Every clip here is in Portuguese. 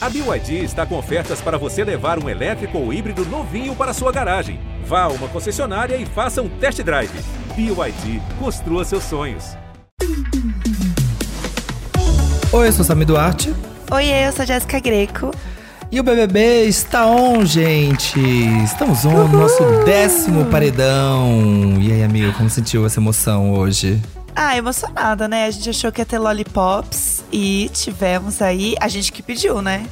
A BYD está com ofertas para você levar um elétrico ou híbrido novinho para sua garagem. Vá a uma concessionária e faça um test drive. BYD, construa seus sonhos. Oi, eu sou Sami Duarte. Oi, eu sou Jéssica Greco. E o BBB está on, gente! Estamos on no nosso décimo paredão. E aí, amigo, como sentiu essa emoção hoje? Ah, emocionada, né? A gente achou que ia ter lollipops e tivemos aí. A gente que pediu, né?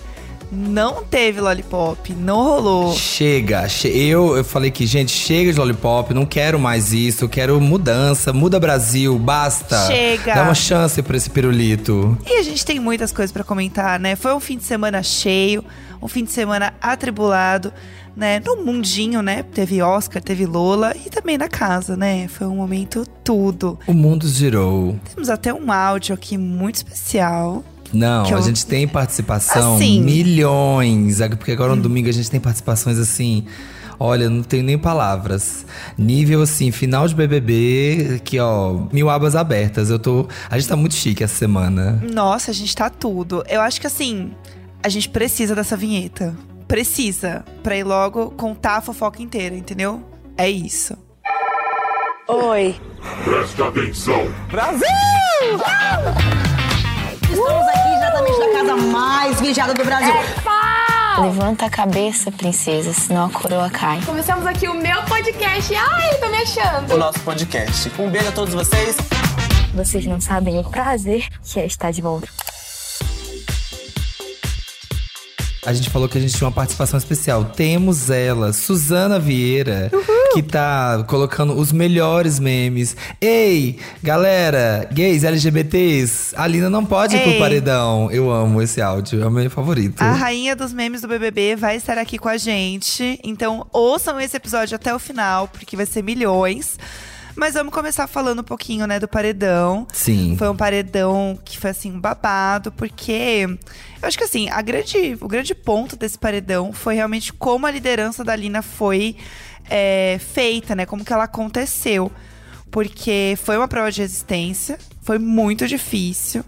Não teve lollipop, não rolou. Chega, che eu, eu falei que, gente, chega de lollipop, não quero mais isso, quero mudança, muda Brasil, basta. Chega. Dá uma chance pra esse pirulito. E a gente tem muitas coisas para comentar, né? Foi um fim de semana cheio, um fim de semana atribulado, né? No mundinho, né? Teve Oscar, teve Lola e também na casa, né? Foi um momento tudo. O mundo girou. Temos até um áudio aqui muito especial. Não, eu... a gente tem participação assim. milhões. Porque agora no domingo a gente tem participações assim. Olha, não tenho nem palavras. Nível assim, final de BBB, que ó, mil abas abertas. Eu tô. A gente tá muito chique essa semana. Nossa, a gente tá tudo. Eu acho que assim, a gente precisa dessa vinheta. Precisa. Pra ir logo contar a fofoca inteira, entendeu? É isso. Oi. Presta atenção. Brasil! Estamos aqui diretamente da casa mais vigiada do Brasil. Levanta a cabeça, princesa, senão a coroa cai. Começamos aqui o meu podcast. Ai, tô me achando. O nosso podcast. Um beijo a todos vocês. Vocês não sabem o prazer que é estar de volta. A gente falou que a gente tinha uma participação especial. Temos ela, Suzana Vieira, que tá colocando os melhores memes. Ei, galera, gays, LGBTs, a Lina não pode ir pro Ei. paredão. Eu amo esse áudio, é o meu favorito. A rainha dos memes do BBB vai estar aqui com a gente. Então, ouçam esse episódio até o final, porque vai ser milhões. Mas vamos começar falando um pouquinho, né, do paredão. Sim. Foi um paredão que foi assim um babado, porque eu acho que assim, a grande, o grande ponto desse paredão foi realmente como a liderança da Lina foi é, feita, né? Como que ela aconteceu. Porque foi uma prova de resistência, foi muito difícil.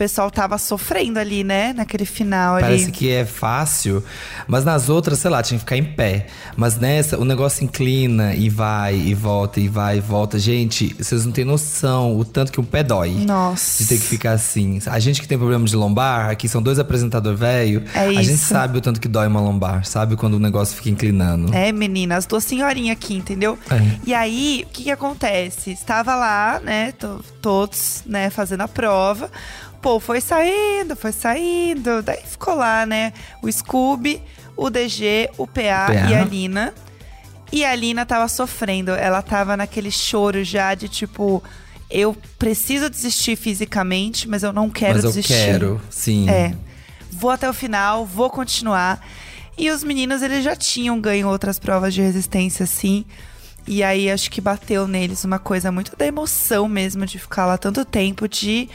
O pessoal tava sofrendo ali, né? Naquele final ali. Parece que é fácil, mas nas outras, sei lá, tinha que ficar em pé. Mas nessa, o negócio inclina e vai e volta e vai e volta. Gente, vocês não têm noção o tanto que um pé dói. Nossa. De ter que ficar assim. A gente que tem problema de lombar, aqui são dois apresentadores velho. É A gente sabe o tanto que dói uma lombar, sabe quando o negócio fica inclinando. É, menina, as duas senhorinhas aqui, entendeu? É. E aí, o que que acontece? Estava lá, né, to- todos, né, fazendo a prova. Pô, foi saindo, foi saindo. Daí ficou lá, né, o Scooby, o DG, o PA, PA. e a Lina. E a Lina tava sofrendo. Ela tava naquele choro já de tipo, eu preciso desistir fisicamente, mas eu não quero mas eu desistir. quero, sim. É. Vou até o final, vou continuar. E os meninos, eles já tinham ganho outras provas de resistência, assim. E aí, acho que bateu neles uma coisa muito da emoção mesmo, de ficar lá tanto tempo, de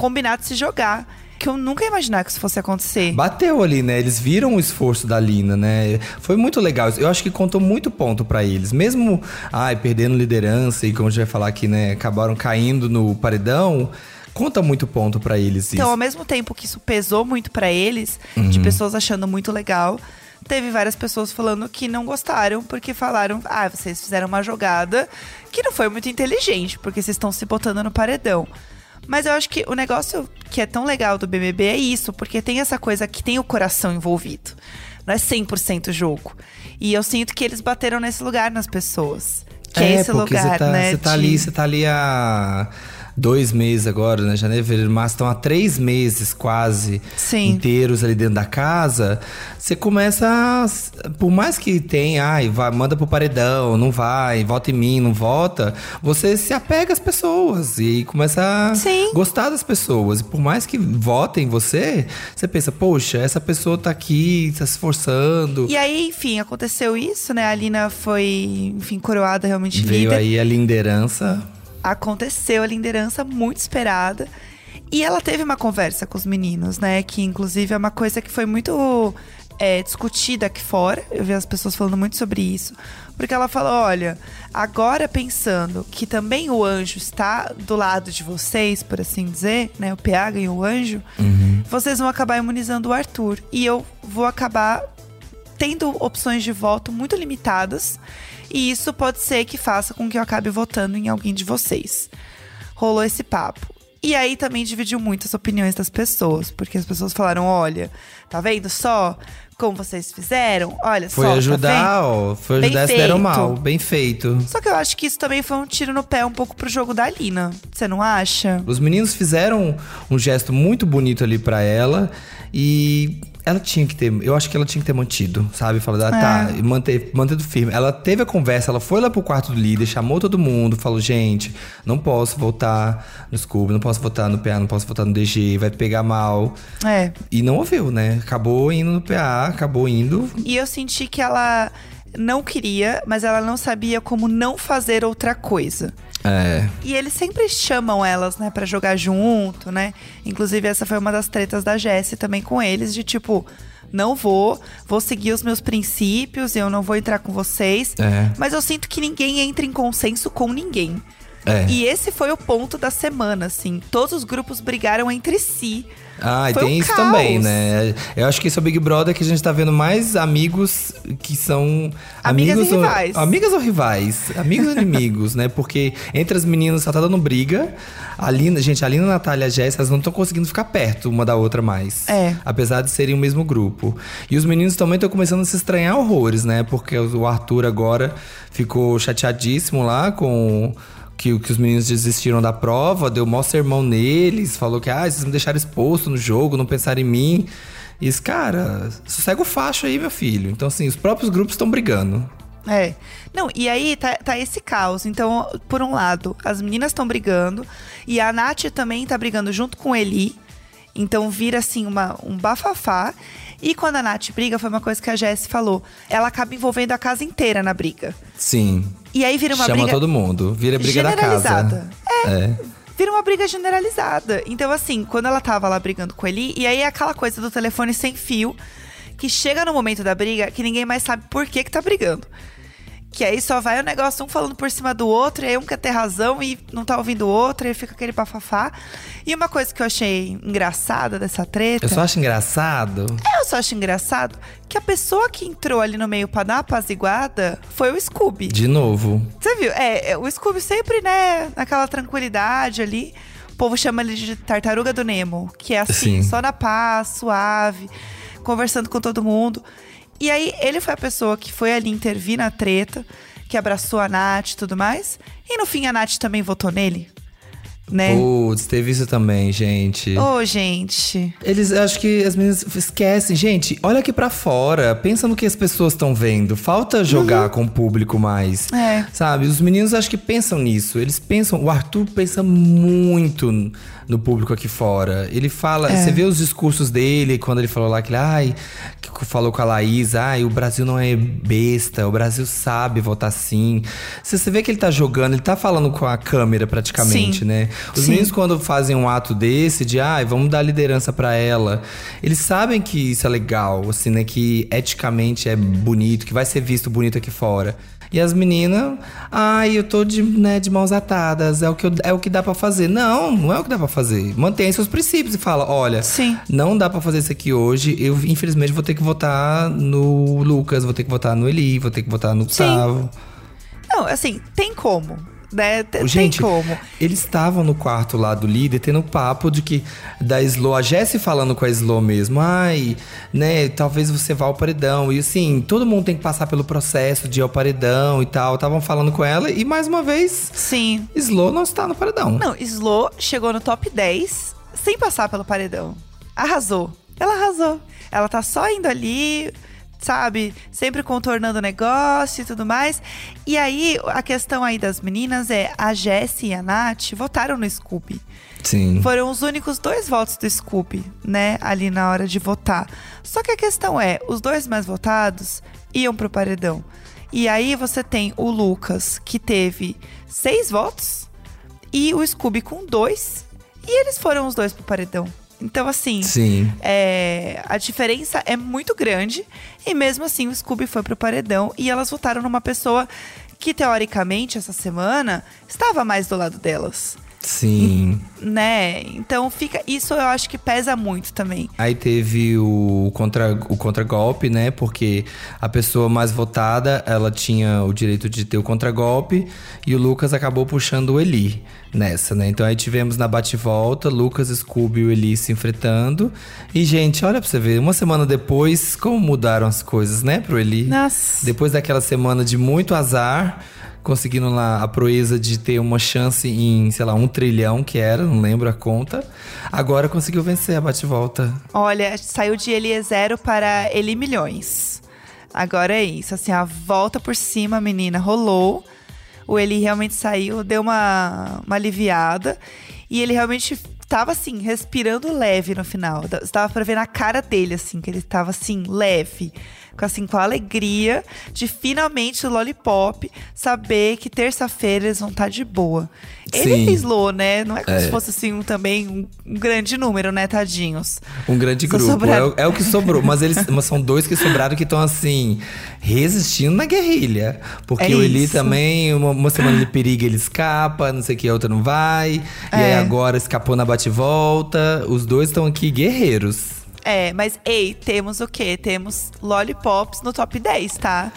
combinar de se jogar. Que eu nunca ia imaginar que isso fosse acontecer. Bateu ali, né? Eles viram o esforço da Lina, né? Foi muito legal. Eu acho que contou muito ponto pra eles. Mesmo, ai, perdendo liderança e como a gente vai falar aqui, né? Acabaram caindo no paredão. Conta muito ponto pra eles Então, isso. ao mesmo tempo que isso pesou muito pra eles, de pessoas achando muito legal, teve várias pessoas falando que não gostaram, porque falaram: ah, vocês fizeram uma jogada que não foi muito inteligente, porque vocês estão se botando no paredão. Mas eu acho que o negócio que é tão legal do BBB é isso, porque tem essa coisa que tem o coração envolvido. Não é 100% jogo. E eu sinto que eles bateram nesse lugar nas pessoas. Que é, esse porque lugar, tá, né? Você tá de- ali, você tá ali há dois meses agora, né? Janeiro, fevereiro, março, estão há três meses quase Sim. inteiros ali dentro da casa. Você começa a, Por mais que tenha, ai, vai, manda pro paredão, não vai, vota em mim, não vota. Você se apega às pessoas e começa a Sim. gostar das pessoas. E por mais que votem em você, você pensa, poxa, essa pessoa tá aqui, tá se esforçando. E aí, enfim, aconteceu isso, né? A Lina foi, enfim, coroada realmente Veio líder. aí a liderança. Aconteceu a liderança muito esperada. E ela teve uma conversa com os meninos, né? Que inclusive é uma coisa que foi muito é, discutida aqui fora. Eu vi as pessoas falando muito sobre isso. Porque ela falou: olha, agora pensando que também o anjo está do lado de vocês, por assim dizer, né? O PA ganhou o anjo, vocês vão acabar imunizando o Arthur. E eu vou acabar tendo opções de voto muito limitadas. E isso pode ser que faça com que eu acabe votando em alguém de vocês. Rolou esse papo. E aí também dividiu muito as opiniões das pessoas, porque as pessoas falaram: olha, tá vendo só como vocês fizeram? Olha Foi só. tá ajudar, vendo? ó. Foi Bem ajudar se deram mal. Bem feito. Só que eu acho que isso também foi um tiro no pé um pouco pro jogo da Lina. Você não acha? Os meninos fizeram um gesto muito bonito ali pra ela e ela tinha que ter, eu acho que ela tinha que ter mantido, sabe? Falar, ah, tá, e manter, mantido firme. Ela teve a conversa, ela foi lá pro quarto do líder, chamou todo mundo, falou: gente, não posso voltar no Scooby, não posso votar no PA, não posso votar no DG, vai pegar mal. É. E não ouviu, né? Acabou indo no PA, acabou indo. E eu senti que ela não queria, mas ela não sabia como não fazer outra coisa. É. E eles sempre chamam elas, né, pra jogar junto, né? Inclusive, essa foi uma das tretas da Jessie também com eles, de tipo, não vou, vou seguir os meus princípios, eu não vou entrar com vocês. É. Mas eu sinto que ninguém entra em consenso com ninguém. É. E esse foi o ponto da semana, assim. Todos os grupos brigaram entre si. Ah, e tem um isso caos. também, né? Eu acho que esse é o Big Brother que a gente tá vendo mais amigos que são. Amigas amigos e rivais. Ou, amigas ou rivais? Amigos ou inimigos, né? Porque entre as meninas só tá dando briga. A Lina, gente, a Lina, a Natália e a Jéssica, elas não estão conseguindo ficar perto uma da outra mais. É. Apesar de serem o mesmo grupo. E os meninos também estão começando a se estranhar horrores, né? Porque o Arthur agora ficou chateadíssimo lá com que, que os meninos desistiram da prova, deu maior sermão neles, falou que ah, vocês me deixaram exposto no jogo, não pensaram em mim. E esse cara, sossega o facho aí, meu filho. Então, assim, os próprios grupos estão brigando. É. Não, e aí tá, tá esse caos. Então, por um lado, as meninas estão brigando. E a Nath também tá brigando junto com Eli. Então vira assim uma, um bafafá. E quando a Nath briga, foi uma coisa que a Jess falou. Ela acaba envolvendo a casa inteira na briga. Sim. E aí vira uma Chama briga todo mundo. Vira briga da casa. generalizada. É. Vira uma briga generalizada. Então, assim, quando ela tava lá brigando com ele, e aí é aquela coisa do telefone sem fio, que chega no momento da briga que ninguém mais sabe por que que tá brigando. Que aí só vai o negócio um falando por cima do outro, e aí um quer ter razão e não tá ouvindo o outro, e fica aquele bafafá. E uma coisa que eu achei engraçada dessa treta. Eu só acho engraçado. Eu só acho engraçado que a pessoa que entrou ali no meio pra dar uma apaziguada foi o Scooby. De novo. Você viu? É, é, o Scooby sempre, né, naquela tranquilidade ali. O povo chama ele de tartaruga do Nemo, que é assim, Sim. só na paz, suave, conversando com todo mundo. E aí, ele foi a pessoa que foi ali intervir na treta, que abraçou a Nath e tudo mais. E no fim, a Nath também votou nele, né? Putz, teve isso também, gente. Ô, gente. Eles, acho que as meninas esquecem. Gente, olha aqui pra fora. Pensa no que as pessoas estão vendo. Falta jogar com o público mais. Uhum. É. Sabe? Os meninos acho que pensam nisso. Eles pensam. O Arthur pensa muito no público aqui fora. Ele fala. É. Você vê os discursos dele quando ele falou lá que ele. Ai, que falou com a Laís. Ai, o Brasil não é besta. O Brasil sabe votar sim. Você, você vê que ele tá jogando, ele tá falando com a câmera praticamente, Sim. né? Os Sim. meninos, quando fazem um ato desse, de ai, vamos dar liderança pra ela, eles sabem que isso é legal, assim, né? Que eticamente é bonito, que vai ser visto bonito aqui fora. E as meninas, ai, eu tô de, né, de mãos atadas, é o, que eu- é o que dá pra fazer. Não, não é o que dá pra fazer. Mantém seus princípios e fala: olha, Sim. não dá pra fazer isso aqui hoje. Eu, infelizmente, vou ter que votar no Lucas, vou ter que votar no Eli, vou ter que votar no Sim. Gustavo. Não, assim, tem como, né? T- Gente, tem como. eles estavam no quarto lá do líder tendo papo de que da Slow, a Jessie falando com a Slow mesmo, ai, né, talvez você vá ao paredão. E assim, todo mundo tem que passar pelo processo de ir ao paredão e tal. Estavam falando com ela e mais uma vez, Sim. Slow não está no paredão. Não, Slow chegou no top 10 sem passar pelo paredão. Arrasou. Ela arrasou. Ela tá só indo ali, sabe? Sempre contornando o negócio e tudo mais. E aí, a questão aí das meninas é: a Jessie e a Nath votaram no Scooby. Sim. Foram os únicos dois votos do Scooby, né? Ali na hora de votar. Só que a questão é: os dois mais votados iam pro paredão. E aí você tem o Lucas, que teve seis votos, e o Scooby com dois. E eles foram os dois pro paredão. Então, assim, Sim. é, a diferença é muito grande. E mesmo assim, o Scooby foi pro paredão e elas votaram numa pessoa que, teoricamente, essa semana, estava mais do lado delas. Sim. Né? Então fica. Isso eu acho que pesa muito também. Aí teve o contra o contragolpe, né? Porque a pessoa mais votada, ela tinha o direito de ter o contragolpe e o Lucas acabou puxando o Eli nessa, né? Então aí tivemos na bate-volta Lucas, Scooby e o Eli se enfrentando. E gente, olha pra você ver, uma semana depois como mudaram as coisas, né, pro Eli? Nossa. Depois daquela semana de muito azar, conseguindo lá a proeza de ter uma chance em, sei lá, um trilhão que era, não lembro a conta. Agora conseguiu vencer a bate-volta. Olha, saiu de Eli é zero para Eli milhões. Agora é isso, assim, a volta por cima, menina, rolou. O Eli realmente saiu, deu uma, uma aliviada. E ele realmente tava, assim, respirando leve no final. Você tava pra ver na cara dele, assim, que ele tava, assim, leve. Com, assim, com a alegria de finalmente o Lollipop saber que terça-feira eles vão estar de boa. Ele Sim. fez low, né? Não é como É. se fosse, assim, um, também um, um grande número, né, tadinhos. Um grande Só grupo. É sobraram. o, é o que sobrou. Mas eles mas são dois que sobraram que estão assim, resistindo na guerrilha. Porque É o Eli isso. também, uma, uma semana de perigo, ele escapa, não sei o que, a outra não vai. E aí É. agora escapou na bate-volta. Os dois estão aqui guerreiros. É, mas ei, temos o quê? Temos lollipops no top 10, tá?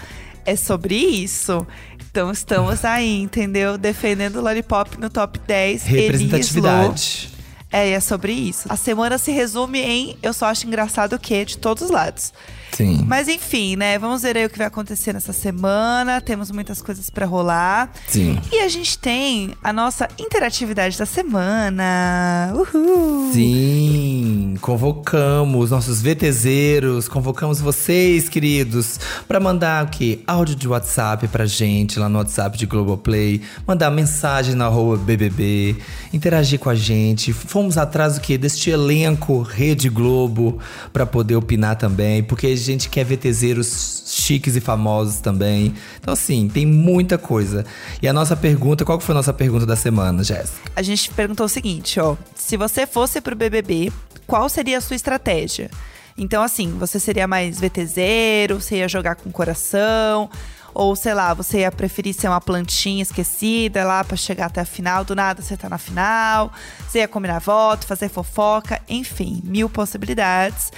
É sobre isso. Então estamos aí, entendeu? Defendendo o lollipop no top 10. Eli e Slo. Representatividade. É, é sobre isso. A semana se resume em eu só acho engraçado o quê? De todos os lados. Sim. Mas enfim, né? Vamos ver aí o que vai acontecer nessa semana. Temos muitas coisas pra rolar. Sim. E a gente tem a nossa interatividade da semana. Uhul! Sim, convocamos nossos VTZeros, convocamos vocês, queridos, pra mandar o quê? Áudio de WhatsApp pra gente lá no WhatsApp de Globoplay, mandar mensagem na arroba BBB, interagir com a gente. Fomos atrás do quê? Deste elenco Rede Globo pra poder opinar também, porque a gente quer VTZeros chiques e famosos também. Então, assim, tem muita coisa. E a nossa pergunta, qual que foi a nossa pergunta da semana, Jéssica? A gente perguntou o seguinte, ó. Se você fosse pro BBB, qual seria a sua estratégia? Então, assim, você seria mais VTZero, você ia jogar com coração, ou sei lá, você ia preferir ser uma plantinha esquecida lá pra chegar até a final, do nada você tá na final, você ia combinar voto, fazer fofoca, enfim, mil possibilidades.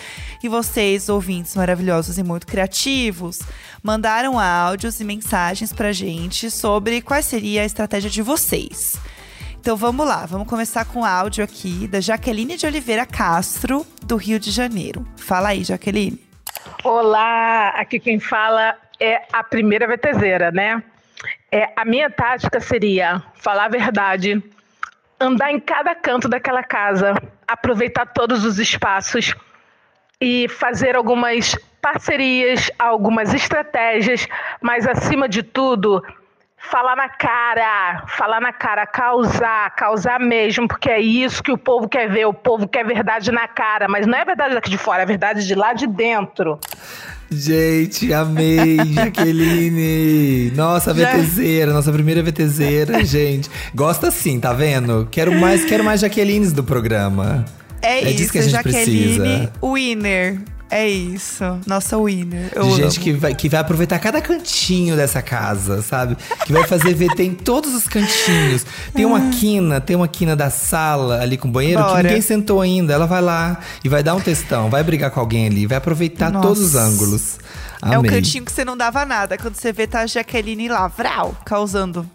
E vocês, ouvintes maravilhosos e muito criativos, mandaram áudios e mensagens pra gente sobre qual seria a estratégia de vocês. Então vamos lá, vamos começar com o áudio aqui da Jaqueline de Oliveira Castro, do Rio de Janeiro. Fala aí, Jaqueline. Olá, aqui quem fala é a primeira VTZera, né? É, a minha tática seria falar a verdade, andar em cada canto daquela casa, aproveitar todos os espaços e fazer algumas parcerias, algumas estratégias, mas acima de tudo, falar na cara, falar na cara, causar, causar mesmo, porque é isso que o povo quer ver, o povo quer verdade na cara, mas não é verdade daqui de fora, é verdade de lá de dentro. Gente, amei, Jaqueline. Nossa, VTZera, nossa primeira VTZera, gente. Gosta sim, tá vendo? Quero mais, quero mais Jaquelines do programa. É, É isso, disso que a gente Jaqueline precisa. Winner. É isso, nossa winner. Eu De gente amo. que vai, que vai aproveitar cada cantinho dessa casa, sabe? Que vai fazer VT em todos os cantinhos. Tem uma quina, tem uma quina da sala ali com o banheiro Bora. que ninguém sentou ainda. Ela vai lá e vai dar um textão, vai brigar com alguém ali, vai aproveitar Nossa. todos os ângulos. É um Amei. cantinho que você não dava nada. Quando você vê, tá a Jaqueline lá, vral, causando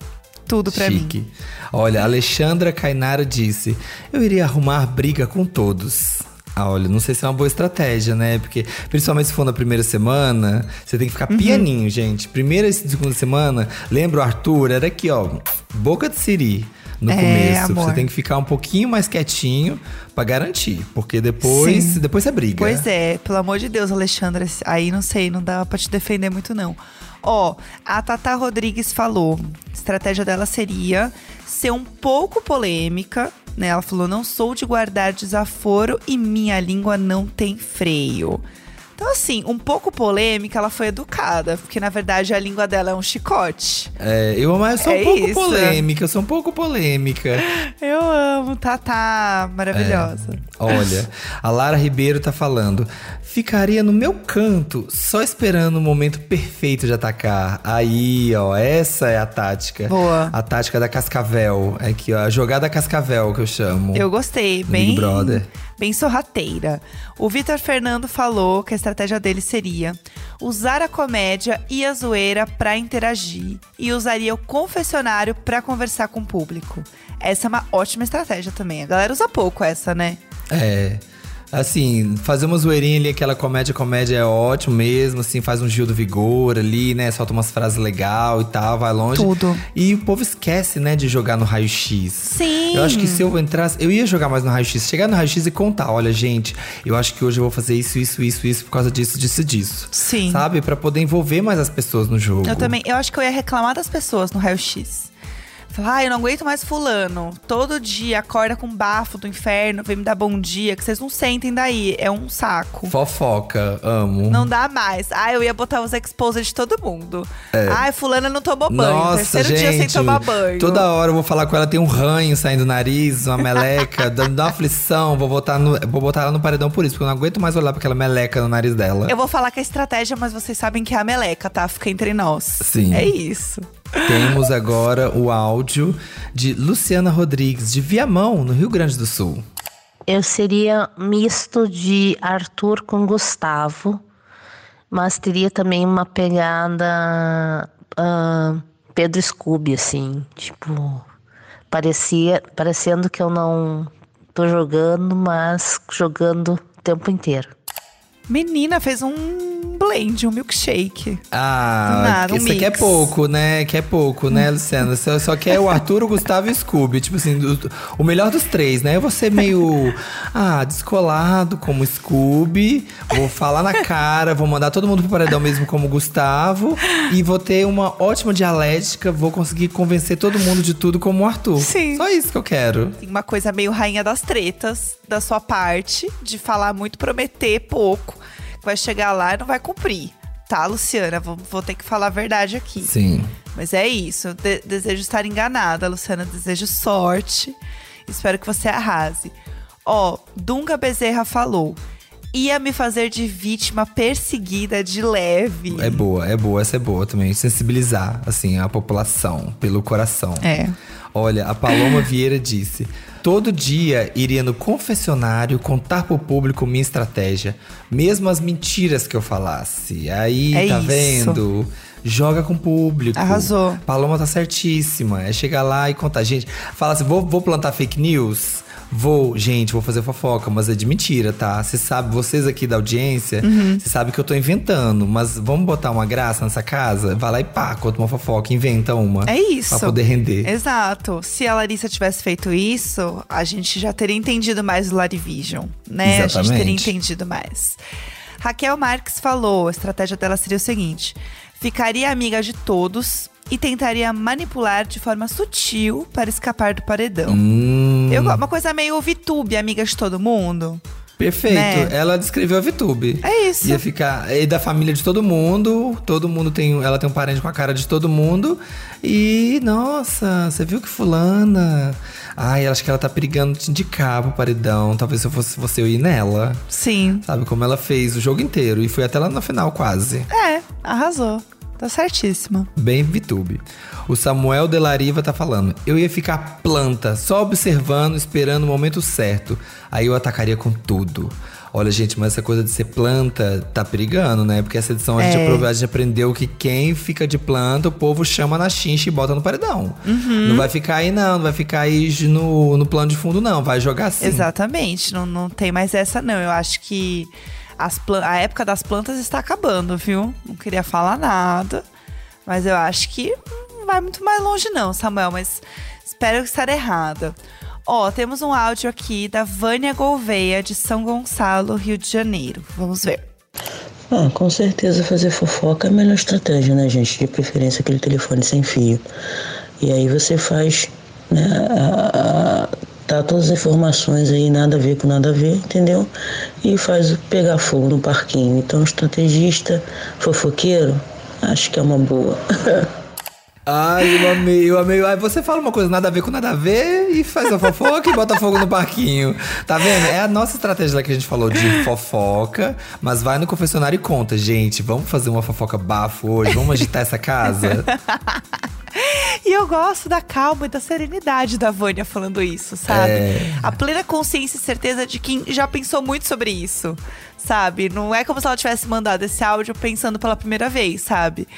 tudo pra mim. Olha, a Alexandra Cainara disse: Eu iria arrumar briga com todos. Ah, olha, não sei se é uma boa estratégia, né? Porque, principalmente se for na primeira semana, você tem que Uhum. ficar pianinho, gente. Primeira e segunda semana, lembra o Arthur? Era aqui, ó, boca de siri no É, começo. amor. Você tem que ficar um pouquinho mais quietinho pra garantir. Porque depois, Sim. depois você briga. Pois é, pelo amor de Deus, Alexandra, aí não sei, não dá pra te defender muito não. Ó, a Tata Rodrigues falou, a estratégia dela seria ser um pouco polêmica, né? Ela falou: "Não sou de guardar desaforo e minha língua não tem freio". Então, assim, um pouco polêmica, ela foi educada, porque na verdade a língua dela é um chicote. É, eu, mas eu sou É um pouco isso. polêmica, eu sou um pouco polêmica. Eu amo, Tatá, maravilhosa. Olha, a Lara Ribeiro tá falando. Ficaria no meu canto, só esperando o momento perfeito de atacar. Aí, ó, essa é a tática. Boa. A tática da Cascavel. É aqui, ó, a jogada Cascavel que eu chamo. Eu gostei, bem, Big Brother. Bem sorrateira. O Vitor Fernando falou que a estratégia dele seria usar a comédia e a zoeira pra interagir e usaria o confessionário pra conversar com o público. Essa é uma ótima estratégia também. A galera usa pouco essa, né? É. Assim, fazer uma zoeirinha ali, aquela comédia, comédia é ótimo mesmo, assim, faz um Gil do Vigor ali, né? Solta umas frases legal e tal, vai longe. Tudo. E o povo esquece, né, de jogar no raio-x. Sim. Eu acho que se eu entrasse, eu ia jogar mais no raio-x. Chegar no raio-x e contar, olha, gente, eu acho que hoje eu vou fazer isso, isso, isso, isso por causa disso, disso, disso. Sim. Sabe? Pra poder envolver mais as pessoas no jogo. Eu também. Eu acho que eu ia reclamar das pessoas no raio-x. Falar, ah, eu não aguento mais fulano. Todo dia acorda com bafo do inferno, vem me dar bom dia, que vocês não sentem daí. É um saco. Fofoca, amo. Não dá mais. Ah, eu ia botar os exposed de todo mundo. Ai, fulana não tomou banho. Nossa, Terceiro gente, dia sem tomar banho. Toda hora eu vou falar com ela, tem um ranho saindo do nariz, uma meleca, dando uma aflição. Vou botar, no, vou botar ela no paredão por isso, porque eu não aguento mais olhar pra aquela meleca no nariz dela. Eu vou falar que é estratégia, mas vocês sabem que é a meleca, tá? Fica entre nós. Sim. É isso. Temos agora o áudio de Luciana Rodrigues, de Viamão, no Rio Grande do Sul. Eu seria misto de Arthur com Gustavo, mas teria também uma pegada ah, Pedro Scooby, assim, tipo, parecia, parecendo que eu não tô jogando, mas jogando o tempo inteiro. Menina fez um blend, um milkshake. Ah, nada, um isso aqui é mix. pouco, né? Que é pouco, né, Luciana? Só, só quer o Arthur, o Gustavo e o Scooby. Tipo assim, do- o melhor dos três, né? Eu vou ser meio, ah, descolado como Scooby. Vou falar na cara, vou mandar todo mundo pro paredão mesmo como Gustavo. E vou ter uma ótima dialética, vou conseguir convencer todo mundo de tudo como o Arthur. Sim. Só isso que eu quero. Tem uma coisa meio rainha das tretas da sua parte, de falar muito, prometer pouco. Vai chegar lá e não vai cumprir. Tá, Luciana? Vou, vou ter que falar a verdade aqui. Sim. Mas é isso. Eu de- desejo estar enganada, Luciana. Desejo sorte. Espero que você arrase. Ó, Dunga Bezerra falou. Ia me fazer de vítima perseguida de leve. É boa, é boa, essa é boa também. Sensibilizar, assim, a população pelo coração. É. Olha, a Paloma Vieira disse: Todo dia iria no confessionário contar pro público minha estratégia, mesmo as mentiras que eu falasse. Aí, É tá isso. vendo? Joga com o público. Arrasou. Paloma tá certíssima. É chegar lá e contar. Gente, fala assim: vou, vou plantar fake news? Vou, gente, vou fazer fofoca, mas é de mentira, tá? Você sabe, vocês aqui da audiência, Uhum. você sabe que eu tô inventando, mas vamos botar uma graça nessa casa? Vai lá e pá, conta uma fofoca, inventa uma. É isso. Pra poder render. Exato. Se a Larissa tivesse feito isso, a gente já teria entendido mais o Larivision, né? A gente teria Exatamente. entendido mais. Raquel Marques falou, a estratégia dela seria o seguinte: ficaria amiga de todos e tentaria manipular de forma sutil para escapar do paredão. Hum, Eu, uma coisa meio VTube, amiga de todo mundo. perfeito. né? Ela descreveu a VTube. É isso. Ia ficar. E da família de todo mundo. Todo mundo tem. Ela tem um parente com a cara de todo mundo. E, nossa, você viu que fulana. Ai, acho que ela tá perigando te indicar pro paredão. Talvez se eu fosse você, eu ir nela. Sim. Sabe como ela fez o jogo inteiro. E foi até lá na final, quase. É, arrasou. Tá certíssima. Bem VTube. O Samuel Delariva tá falando. Eu ia ficar planta, só observando, esperando o momento certo. Aí eu atacaria com tudo. Olha, gente, mas essa coisa de ser planta tá perigando, né? Porque essa edição a, gente, É. aprove- a gente aprendeu que quem fica de planta, o povo chama na chincha e bota no paredão. Uhum. Não vai ficar aí, não. Não vai ficar aí no, no plano de fundo, não. Vai jogar assim. Exatamente, não, não tem mais essa não. Eu acho que as a época das plantas está acabando, viu? Não queria falar nada, mas eu acho que não vai muito mais longe não, Samuel, mas espero estar errada. Ó, temos um áudio aqui da Vânia Gouveia, de São Gonçalo, Rio de Janeiro. Vamos ver. Ah, com certeza fazer fofoca é a melhor estratégia, né, gente? De preferência aquele telefone sem fio. E aí você faz né, a- a- Dá todas as informações aí, nada a ver com nada a ver, entendeu? E faz pegar fogo no parquinho. Então, estrategista, fofoqueiro, acho que é uma boa. Ai, eu amei, eu amei. Aí você fala uma coisa nada a ver com nada a ver e faz a fofoca e bota fogo no parquinho. Tá vendo? É a nossa estratégia lá que a gente falou de fofoca, mas vai no confessionário e conta, gente. Vamos fazer uma fofoca bafo hoje, vamos agitar essa casa. E eu gosto da calma e da serenidade da Vânia falando isso, sabe? É. A plena consciência e certeza de quem já pensou muito sobre isso, sabe? Não é como se ela tivesse mandado esse áudio pensando pela primeira vez, sabe?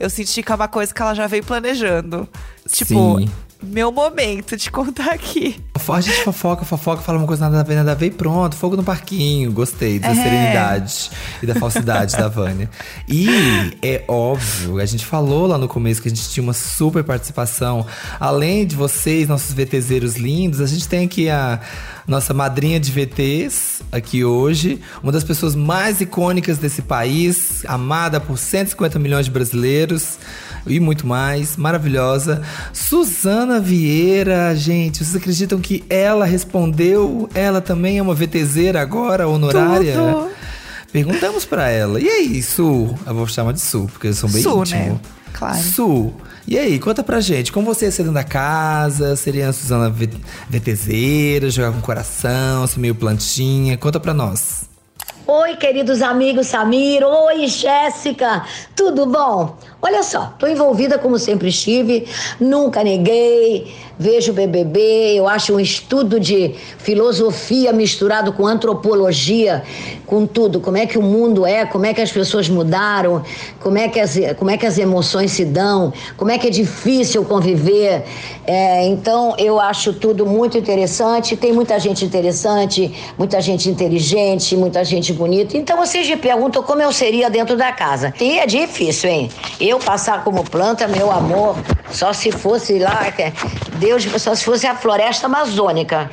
Eu senti que é uma coisa que ela já veio planejando. Tipo, Sim. Meu momento de contar aqui. A gente fofoca, fofoca, fala uma coisa nada a ver, nada a ver e pronto, fogo no parquinho. Gostei da É. serenidade e da falsidade da Vânia. E é óbvio, a gente falou lá no começo que a gente tinha uma super participação. Além de vocês, nossos VTZeros lindos, a gente tem aqui a nossa madrinha de VTs aqui hoje, uma das pessoas mais icônicas desse país, amada por 150 milhões de brasileiros e muito mais, maravilhosa. Suzana Vieira, gente, vocês acreditam que ela respondeu? Ela também é uma VTZera agora, honorária? Tudo. Perguntamos pra ela. E aí, Su? Eu vou chamar de Su, porque eu sou bem Su, íntimo. né? Claro. Su, e aí, conta pra gente, como você ia ser dentro da casa? Seria a Suzana VTZera, jogar com coração, ser meio plantinha? Conta pra nós. Oi, queridos amigos Samir. Oi, Jéssica. Tudo bom? Olha só, tô envolvida como sempre estive, nunca neguei, vejo BBB, eu acho um estudo de filosofia misturado com antropologia, com tudo, como é que o mundo é, como é que as pessoas mudaram, como é que as, como é que as emoções se dão, como é que é difícil conviver. É, então, eu acho tudo muito interessante, tem muita gente interessante, muita gente inteligente, muita gente bonita. Então, vocês me perguntam como eu seria dentro da casa. E é difícil, hein? Eu passar como planta, meu amor, só se fosse lá, que- Deus, só se fosse a floresta amazônica.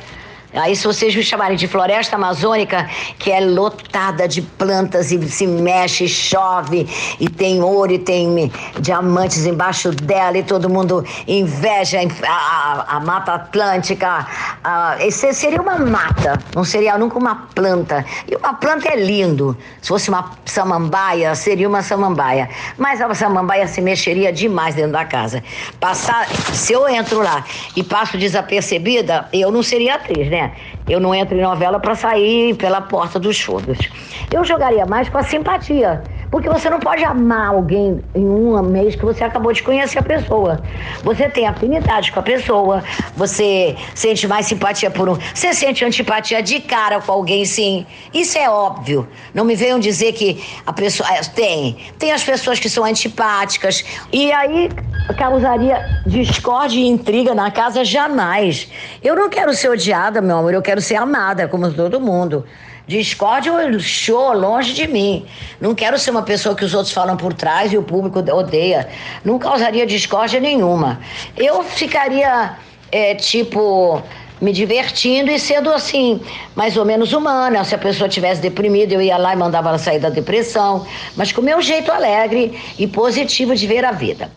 Aí, se vocês me chamarem de floresta amazônica, que é lotada de plantas e se mexe, chove, e tem ouro e tem diamantes embaixo dela, e todo mundo inveja a, a- a Mata Atlântica. Ah, esse seria uma mata, não seria nunca uma planta. E uma planta é lindo. Se fosse uma samambaia, seria uma samambaia. Mas a samambaia se mexeria demais dentro da casa. Passar, se eu entro lá e passo desapercebida, eu não seria atriz, né? Eu não entro em novela para sair pela porta dos fundos. Eu jogaria mais com a simpatia. Porque você não pode amar alguém em um mês que você acabou de conhecer a pessoa. Você tem afinidade com a pessoa, você sente mais simpatia por um. Você sente antipatia de cara com alguém, sim. Isso é óbvio. Não me venham dizer que a pessoa. é, Tem. Tem as pessoas que são antipáticas. E aí causaria discórdia e intriga na casa jamais. Eu não quero ser odiada, meu amor, eu quero ser amada, como todo mundo. Discórdia ou show longe de mim. Não quero ser uma pessoa que os outros falam por trás e o público odeia. Não causaria discórdia nenhuma. Eu ficaria, é, tipo, me divertindo e sendo assim, mais ou menos humana. Se a pessoa tivesse deprimida, eu ia lá e mandava ela sair da depressão. Mas com o meu jeito alegre e positivo de ver a vida.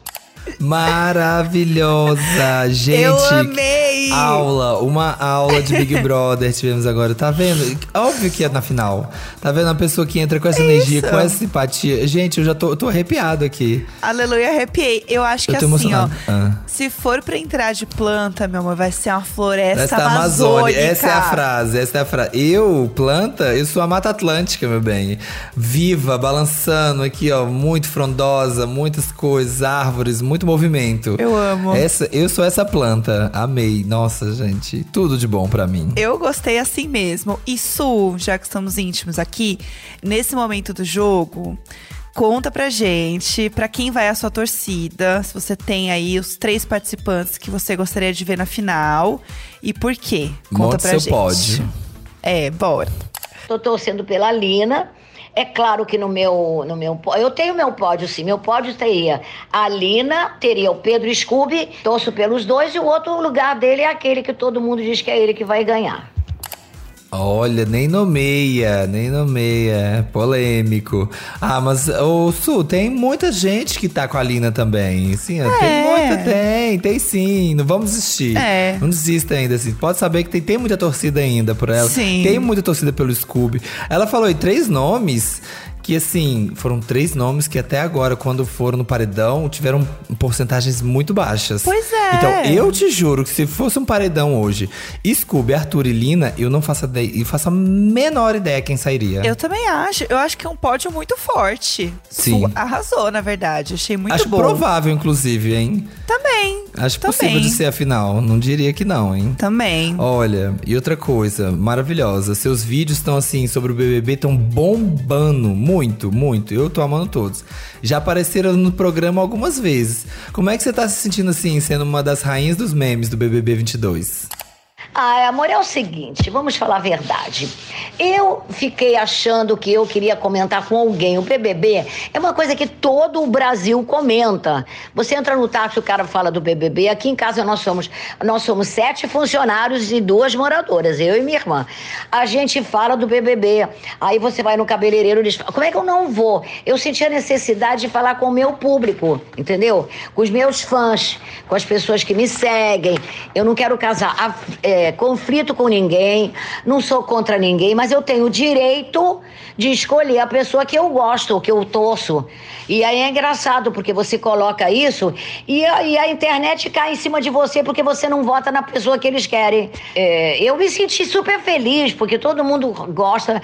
Maravilhosa, gente. Eu amei! Aula, uma aula de Big Brother tivemos agora. Tá vendo? Óbvio que é na final. Tá vendo? Uma pessoa que entra com essa energia, com essa simpatia. Gente, eu já tô, tô arrepiado aqui. Aleluia, arrepiei. Eu acho que Eu assim, ó. Ah. Se for pra entrar de planta, meu amor, vai ser uma floresta Essa é a amazônica. Amazônia, essa é a frase, essa é a frase. Eu, planta, eu sou a Mata Atlântica, meu bem. Viva, balançando aqui, ó, muito frondosa, muitas coisas, árvores, muito movimento. Eu amo. Essa, eu sou essa planta, amei. Nossa, gente, tudo de bom pra mim. Eu gostei assim mesmo. E Su, já que estamos íntimos aqui, nesse momento do jogo, conta pra gente, pra quem vai a sua torcida, se você tem aí os três participantes que você gostaria de ver na final e por quê. Conta Monte pra seu gente. pódio. É, bora. Tô torcendo pela Lina. É claro que no meu, no meu eu tenho meu pódio sim. Meu pódio teria a Lina, teria o Pedro Scooby, torço pelos dois e o outro lugar dele é aquele que todo mundo diz que é ele que vai ganhar. Olha, nem nomeia, nem nomeia. É polêmico. Ah, mas, ô Su, tem muita gente que tá com a Lina também. Sim, É. tem muita, tem, tem sim. Não vamos desistir. É. Não desista ainda, assim. Pode saber que tem, tem muita torcida ainda por ela. Sim. Tem muita torcida pelo Scooby. Ela falou aí três nomes que, assim, foram três nomes que até agora, quando foram no paredão, tiveram porcentagens muito baixas. Pois é. Então, eu te juro que se fosse um paredão hoje, Scooby, Arthur e Lina, eu não faço, ide- eu faço a menor ideia quem sairia. Eu também acho. Eu acho que é um pódio muito forte. Sim. Arrasou, na verdade. Achei muito Acho bom. provável, inclusive, hein? Também. Acho também. possível de ser a final. Não diria que não, hein? Também. Olha, e outra coisa maravilhosa. Seus vídeos estão assim sobre o BBB, estão bombando muito, muito. Eu tô amando todos. Já apareceram no programa algumas vezes. Como é que você tá se sentindo assim, sendo uma das rainhas dos memes do BBB 22? Ah, amor, é o seguinte, vamos falar a verdade. Eu fiquei achando que eu queria comentar com alguém. O BBB é uma coisa que todo o Brasil comenta. Você entra no táxi, o cara fala do BBB. Aqui em casa nós somos, nós somos sete funcionários e duas moradoras, eu e minha irmã. A gente fala do BBB. Aí você vai no cabeleireiro e diz: Como é que eu não vou? Eu senti a necessidade de falar com o meu público, entendeu? Com os meus fãs, com as pessoas que me seguem. Eu não quero casar a- é, conflito com ninguém, não sou contra ninguém, mas eu tenho o direito de escolher a pessoa que eu gosto, que eu torço. E aí é engraçado, porque você coloca isso e a, e a internet cai em cima de você porque você não vota na pessoa que eles querem. É, eu me senti super feliz, porque todo mundo gosta.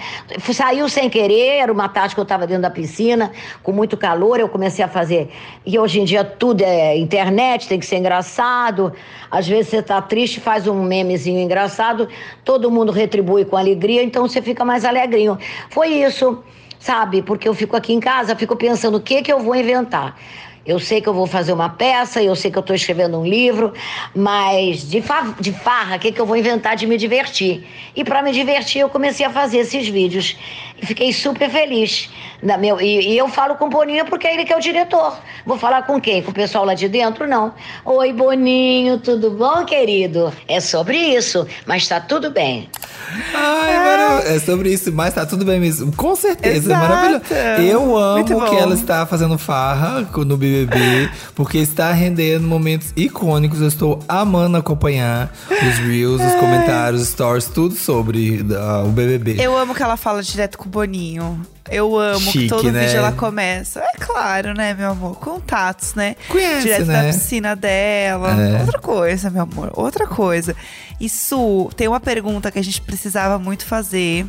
Saiu sem querer, era uma tarde que eu estava dentro da piscina, com muito calor, eu comecei a fazer. E hoje em dia tudo é internet, tem que ser engraçado. Às vezes você tá triste, faz um memezinho engraçado, todo mundo retribui com alegria, então você fica mais alegrinho. Foi isso, sabe? Porque eu fico aqui em casa, fico pensando o que que eu vou inventar. Eu sei que eu vou fazer uma peça, eu sei que eu estou escrevendo um livro, mas de, fa de farra, o que, que eu vou inventar de me divertir? E para me divertir, eu comecei a fazer esses vídeos. Fiquei super feliz. Na meu, e, e eu falo com o Boninho porque é ele que é o diretor. Vou falar com quem? Com o pessoal lá de dentro? Não. Oi, Boninho, tudo bom, querido? É sobre isso, mas tá tudo bem. Ai, mano, é sobre isso, mas tá tudo bem mesmo. Com certeza, é Exato. maravilhoso. Eu amo que ela está fazendo farra no BBB, porque está rendendo momentos icônicos. Eu estou amando acompanhar os reels, os comentários, os stories, tudo sobre ah, o BBB. Eu amo que ela fala direto com o Boninho. Eu amo Chique, que todo né? vídeo ela começa. É claro, né, meu amor? Contatos, né? Conhece, direto né? da piscina dela. É. Outra coisa, meu amor. Outra coisa. Isso tem uma pergunta que a gente precisava muito fazer.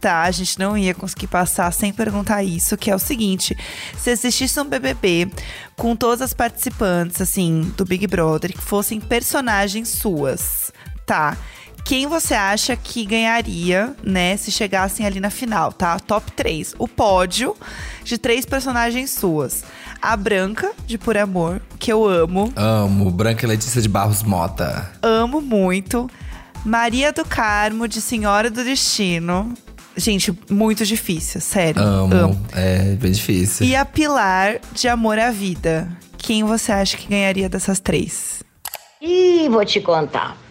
Tá, a gente não ia conseguir passar sem perguntar isso, que é o seguinte: se existisse um BBB com todas as participantes, assim, do Big Brother, que fossem personagens suas, tá? Quem você acha que ganharia, né, se chegassem ali na final, tá? Top 3. O pódio de três personagens suas. A Branca, de Por Amor, que eu amo. Amo. Branca Letícia de Barros Mota. Amo muito. Maria do Carmo, de Senhora do Destino. Gente, muito difícil, sério. Amo. É bem difícil. E a Pilar, de Amor à Vida. Quem você acha que ganharia dessas três? Ih, vou te contar.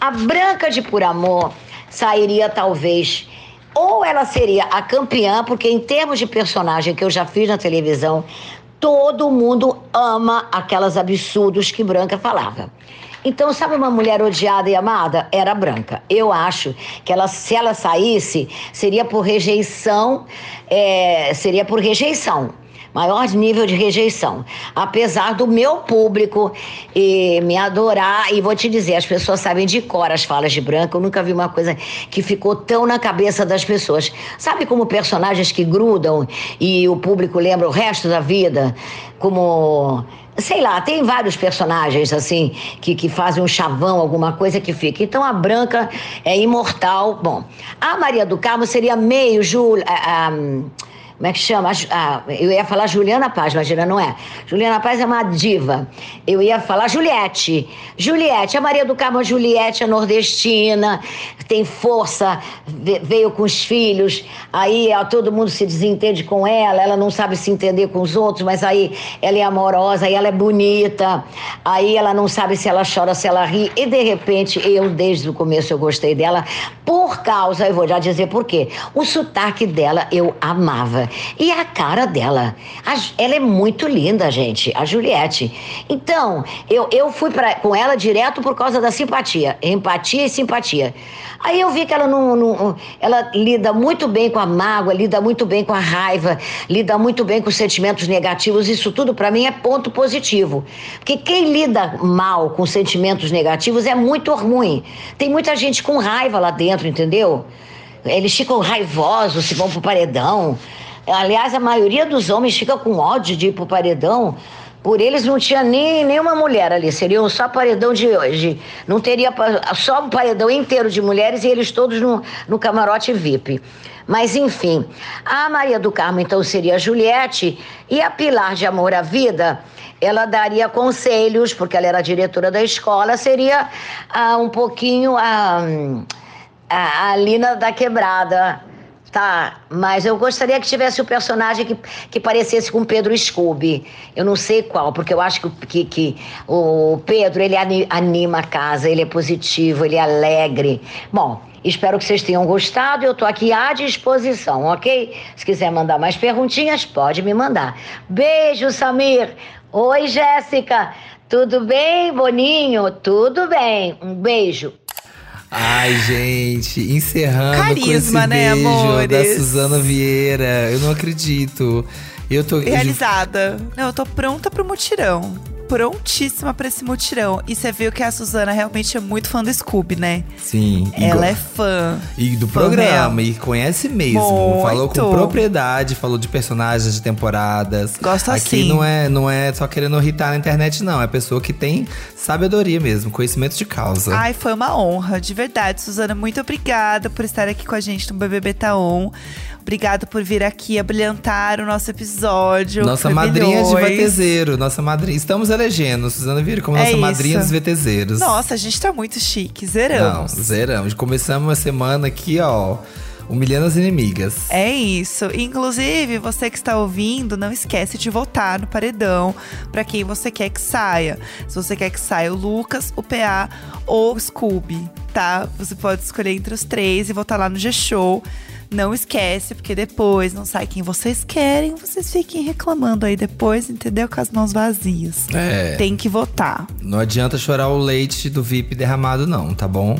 A Branca de Por Amor sairia talvez. Ou ela seria a campeã, porque em termos de personagem que eu já fiz na televisão, todo mundo ama aquelas absurdos que Branca falava. Então, sabe uma mulher odiada e amada? Era Branca. Eu acho que ela, se ela saísse, seria por rejeição, é, seria por rejeição maior nível de rejeição. Apesar do meu público eh, me adorar, e vou te dizer, as pessoas sabem de cor as falas de Branca, eu nunca vi uma coisa que ficou tão na cabeça das pessoas. Sabe como personagens que grudam e o público lembra o resto da vida? Como. Sei lá, tem vários personagens assim que, que fazem um chavão, alguma coisa que fica. Então a Branca é imortal. Bom, a Maria do Carmo seria meio Júlia. Como é que chama? A, eu ia falar Juliana Paz, imagina, não é? Juliana Paz é uma diva. Eu ia falar Juliette. Juliette, a Maria do Carmo Juliette é nordestina, tem força, veio com os filhos, aí ó, todo mundo se desentende com ela, ela não sabe se entender com os outros, mas aí ela é amorosa, aí ela é bonita, aí ela não sabe se ela chora, se ela ri, e de repente eu, desde o começo, eu gostei dela, por causa, eu vou já dizer por quê, o sotaque dela eu amava. E a cara dela. A, ela é muito linda, gente, a Juliette. Então, eu, eu fui pra, com ela direto por causa da simpatia. Empatia e simpatia. Aí eu vi que ela não, não, ela lida muito bem com a mágoa, lida muito bem com a raiva, lida muito bem com os sentimentos negativos. Isso tudo para mim é ponto positivo. Porque quem lida mal com sentimentos negativos é muito ruim. Tem muita gente com raiva lá dentro, entendeu? Eles ficam raivosos, se vão pro paredão. Aliás, a maioria dos homens fica com ódio de ir pro paredão. Por eles não tinha nem nenhuma mulher ali, seriam só paredão de hoje. Não teria só um paredão inteiro de mulheres e eles todos no, no camarote VIP. Mas enfim, a Maria do Carmo então seria a Juliette e a Pilar de Amor à Vida, ela daria conselhos, porque ela era diretora da escola, seria ah, um pouquinho a, a, a Lina da Quebrada, Tá, mas eu gostaria que tivesse o personagem que, que parecesse com Pedro Scooby. Eu não sei qual, porque eu acho que, que, que o Pedro, ele anima a casa, ele é positivo, ele é alegre. Bom, espero que vocês tenham gostado. Eu tô aqui à disposição, ok? Se quiser mandar mais perguntinhas, pode me mandar. Beijo, Samir. Oi, Jéssica. Tudo bem, Boninho? Tudo bem. Um beijo. Ai, gente, encerrando Carisma, com esse né, beijo amores? da Suzana Vieira. Eu não acredito. Eu tô realizada. Não, eu tô pronta pro mutirão prontíssima pra esse mutirão. E você viu que a Suzana realmente é muito fã do Scooby, né? Sim. Ela é fã. E do fã programa, e conhece mesmo. Muito. Falou com propriedade, falou de personagens de temporadas. Gosto Aqui assim. não é, não é só querendo irritar na internet, não. É pessoa que tem sabedoria mesmo, conhecimento de causa. Ai, foi uma honra, de verdade. Suzana, muito obrigada por estar aqui com a gente no BBB Taon. Obrigada por vir aqui abrilhantar o nosso episódio. Nossa madrinha de. VTZero, nossa madrinha. Estamos elegendo Suzana Vieira como É nossa isso. madrinha dos VTZeros. Nossa, a gente tá muito chique, Não, zeramos. zeramos. Começamos a semana aqui, ó, humilhando as inimigas. É isso. Inclusive, você que está ouvindo, não esquece de votar no paredão para quem você quer que saia. Se você quer que saia o Lucas, o PA ou o Scooby, tá? Você pode escolher entre os três e votar lá no G-Show. Não esquece, porque depois não sai quem vocês querem, vocês fiquem reclamando aí depois, entendeu? Com as mãos vazias. É. Tem que votar. Não adianta chorar o leite do VIP derramado, não, tá bom?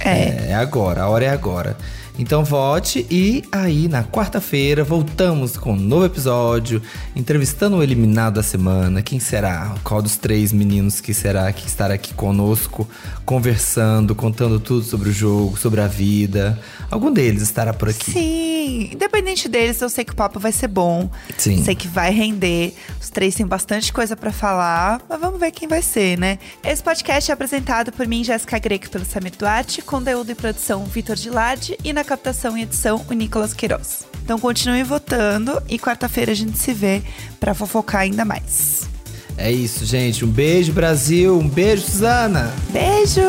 É. É agora, a hora é agora. Então vote e aí na quarta-feira voltamos com um novo episódio, entrevistando o eliminado da semana. Quem será? Qual dos três meninos que será que estará aqui conosco, conversando, contando tudo sobre o jogo, sobre a vida? Algum deles estará por aqui. Sim, independente deles, eu sei que o papo vai ser bom. Sim. Sei que vai render. Os três têm bastante coisa pra falar, mas vamos ver quem vai ser, né? Esse podcast é apresentado por mim, Jéssica Greco, pelo Samir Duarte, conteúdo e produção Vitor Gilade e na captação e edição o Nicolas Queiroz. Então continue votando e quarta-feira a gente se vê pra fofocar ainda mais. É isso, gente. Um beijo, Brasil. Um beijo, Suzana. Beijo!